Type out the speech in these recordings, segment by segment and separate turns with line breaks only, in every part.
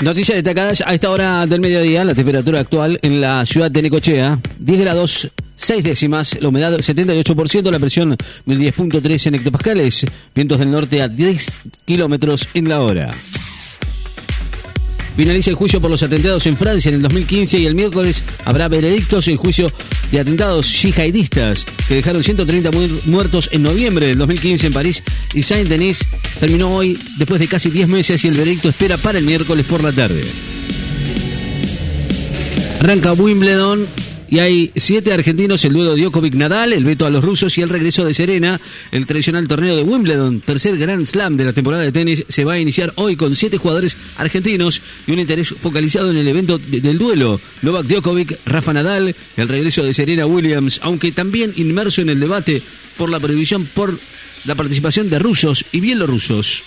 Noticias destacadas a esta hora del mediodía, la temperatura actual en la ciudad de Necochea, 10 grados 6 décimas, la humedad 78%, la presión 1010.3 en hectopascales, vientos del norte a 10 kilómetros en la hora. Finaliza el juicio por los atentados en Francia en el 2015 y el miércoles habrá veredictos en juicio de atentados yihadistas que dejaron 130 muertos en noviembre del 2015 en París y Saint-Denis terminó hoy después de casi 10 meses y el veredicto espera para el miércoles por la tarde. Arranca Wimbledon y hay siete argentinos, el duelo Djokovic-Nadal, el veto a los rusos y el regreso de Serena. El tradicional torneo de Wimbledon, tercer Grand Slam de la temporada de tenis, se va a iniciar hoy con siete jugadores argentinos y un interés focalizado en el evento del duelo. Novak Djokovic, Rafa Nadal, el regreso de Serena Williams, aunque también inmerso en el debate por la prohibición por la participación de rusos y bielorrusos.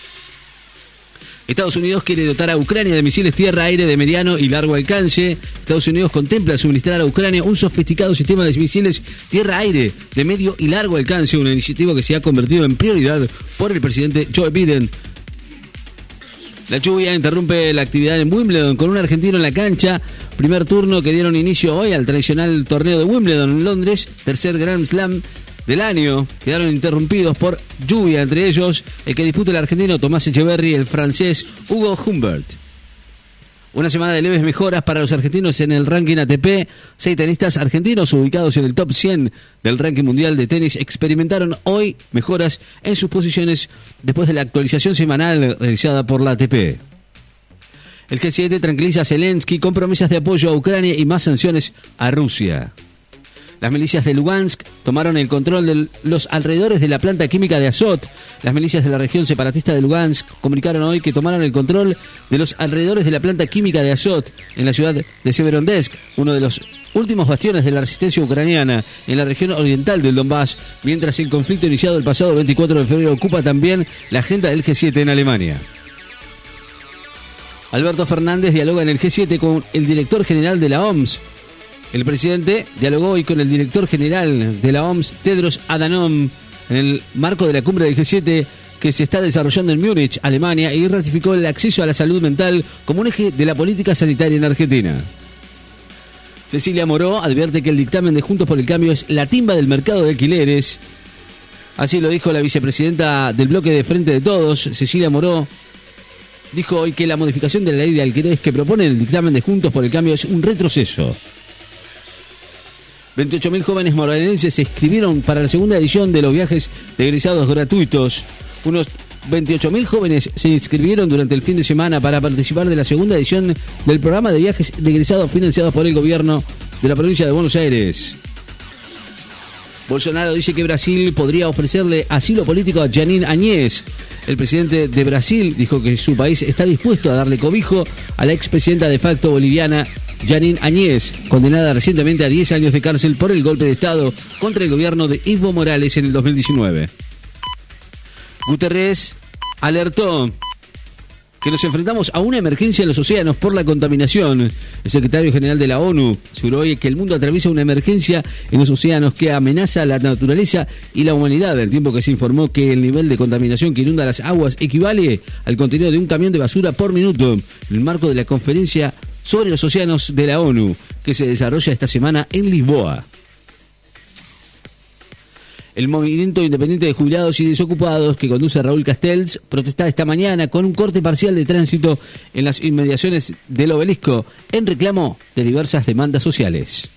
Estados Unidos quiere dotar a Ucrania de misiles tierra-aire de mediano y largo alcance. Estados Unidos contempla suministrar a Ucrania un sofisticado sistema de misiles tierra-aire de medio y largo alcance, una iniciativa que se ha convertido en prioridad por el presidente Joe Biden. La lluvia interrumpe la actividad en Wimbledon con un argentino en la cancha. Primer turno que dieron inicio hoy al tradicional torneo de Wimbledon en Londres, tercer Grand Slam del año quedaron interrumpidos por lluvia, entre ellos el que disputa el argentino Tomás Echeverry y el francés Hugo Humbert. Una semana de leves mejoras para los argentinos en el ranking ATP. Seis tenistas argentinos ubicados en el top 100 del ranking mundial de tenis experimentaron hoy mejoras en sus posiciones después de la actualización semanal realizada por la ATP. El G7 tranquiliza a Zelensky con promesas de apoyo a Ucrania y más sanciones a Rusia. Las milicias de Lugansk tomaron el control de los alrededores de la planta química de Azot. Las milicias de la región separatista de Lugansk comunicaron hoy que tomaron el control de los alrededores de la planta química de Azot en la ciudad de Severodonetsk, uno de los últimos bastiones de la resistencia ucraniana en la región oriental del Donbass, mientras el conflicto iniciado el pasado 24 de febrero ocupa también la agenda del G7 en Alemania. Alberto Fernández dialoga en el G7 con el director general de la OMS, el presidente dialogó hoy con el director general de la OMS, Tedros Adhanom, en el marco de la cumbre del G7 que se está desarrollando en Múnich, Alemania, y ratificó el acceso a la salud mental como un eje de la política sanitaria en Argentina. Cecilia Moró advierte que el dictamen de Juntos por el Cambio es la timba del mercado de alquileres. Así lo dijo la vicepresidenta del bloque de Frente de Todos, Cecilia Moró. Dijo hoy que la modificación de la ley de alquileres que propone el dictamen de Juntos por el Cambio es un retroceso. 28.000 jóvenes moralenses se inscribieron para la segunda edición de los viajes de egresados gratuitos. Unos 28.000 jóvenes se inscribieron durante el fin de semana para participar de la segunda edición del programa de viajes de egresados financiados por el gobierno de la provincia de Buenos Aires. Bolsonaro dice que Brasil podría ofrecerle asilo político a Janine Añez. El presidente de Brasil dijo que su país está dispuesto a darle cobijo a la expresidenta de facto boliviana Janine Añez, condenada recientemente a 10 años de cárcel por el golpe de Estado contra el gobierno de Ivo Morales en el 2019. Guterres alertó que nos enfrentamos a una emergencia en los océanos por la contaminación. El secretario general de la ONU aseguró hoy que el mundo atraviesa una emergencia en los océanos que amenaza la naturaleza y la humanidad, al tiempo que se informó que el nivel de contaminación que inunda las aguas equivale al contenido de un camión de basura por minuto, en el marco de la conferencia sobre los océanos de la ONU, que se desarrolla esta semana en Lisboa. El movimiento independiente de jubilados y desocupados que conduce Raúl Castells protesta esta mañana con un corte parcial de tránsito en las inmediaciones del obelisco en reclamo de diversas demandas sociales.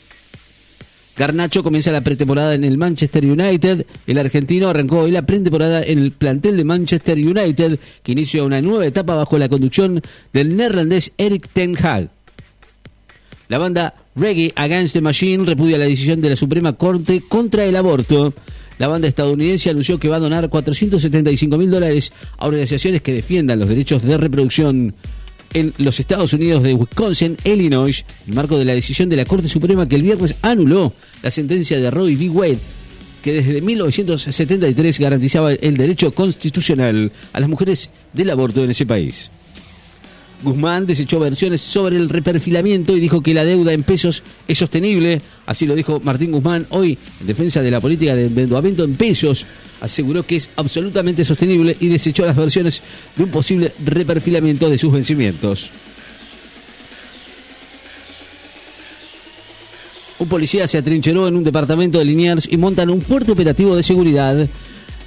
Garnacho comienza la pretemporada en el Manchester United. El argentino arrancó hoy la pretemporada en el plantel de Manchester United, que inicia una nueva etapa bajo la conducción del neerlandés Eric Ten Hag. La banda Reggae Against the Machine repudia la decisión de la Suprema Corte contra el aborto. La banda estadounidense anunció que va a donar 475 mil dólares a organizaciones que defiendan los derechos de reproducción en los Estados Unidos de Wisconsin, Illinois, en marco de la decisión de la Corte Suprema que el viernes anuló la sentencia de Roe v. Wade, que desde 1973 garantizaba el derecho constitucional a las mujeres del aborto en ese país. Guzmán desechó versiones sobre el reperfilamiento y dijo que la deuda en pesos es sostenible. Así lo dijo Martín Guzmán hoy en defensa de la política de endeudamiento en pesos. Aseguró que es absolutamente sostenible y desechó las versiones de un posible reperfilamiento de sus vencimientos. Un policía se atrincheró en un departamento de Liniers y montan un fuerte operativo de seguridad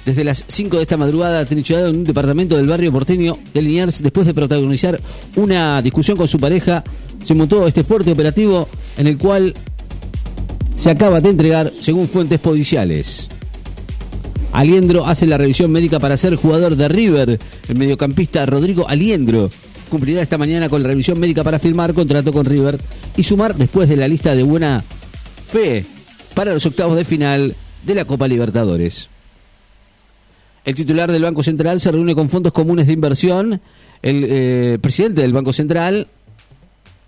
desde las 5 de esta madrugada, atrincherado en un departamento del barrio porteño de Liniers, después de protagonizar una discusión con su pareja, se montó este fuerte operativo en el cual se acaba de entregar, según fuentes policiales. Aliendro hace la revisión médica para ser jugador de River. El mediocampista Rodrigo Aliendro cumplirá esta mañana con la revisión médica para firmar contrato con River y sumar después de la lista de buena fe para los octavos de final de la Copa Libertadores. El titular del Banco Central se reúne con fondos comunes de inversión. El eh, presidente del Banco Central,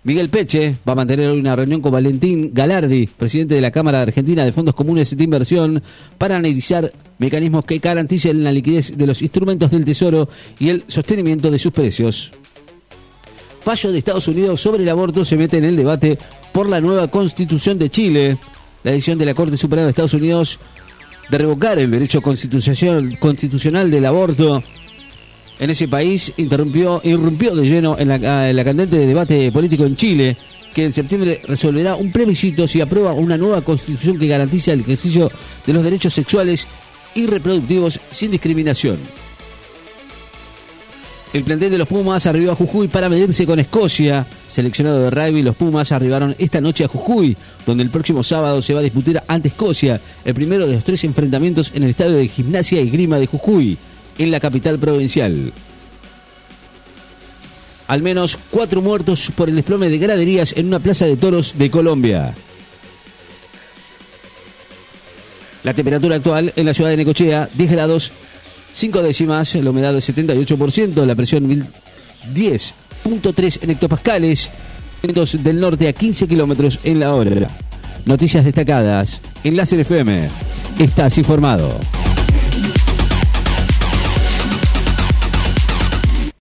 Miguel Peche, va a mantener hoy una reunión con Valentín Galardi, presidente de la Cámara Argentina de Fondos Comunes de Inversión, para analizar mecanismos que garanticen la liquidez de los instrumentos del Tesoro y el sostenimiento de sus precios. Fallo de Estados Unidos sobre el aborto se mete en el debate por la nueva constitución de Chile. La decisión de la Corte Suprema de Estados Unidos de revocar el derecho constitucional del aborto en ese país interrumpió, irrumpió de lleno en la, en la candente debate político en Chile, que en septiembre resolverá un plebiscito si aprueba una nueva constitución que garantiza el ejercicio de los derechos sexuales y reproductivos sin discriminación. El plantel de los Pumas arribó a Jujuy para medirse con Escocia. Seleccionado de rugby, los Pumas arribaron esta noche a Jujuy, donde el próximo sábado se va a disputar ante Escocia, el primero de los tres enfrentamientos en el estadio de gimnasia y grima de Jujuy, en la capital provincial. Al menos cuatro muertos por el desplome de graderías en una plaza de toros de Colombia. La temperatura actual en la ciudad de Necochea, 10 grados 5 décimas, la humedad del 78%, la presión 10.3 en hectopascales, vientos del norte a 15 kilómetros en la hora. Noticias destacadas en Láser FM. Estás informado.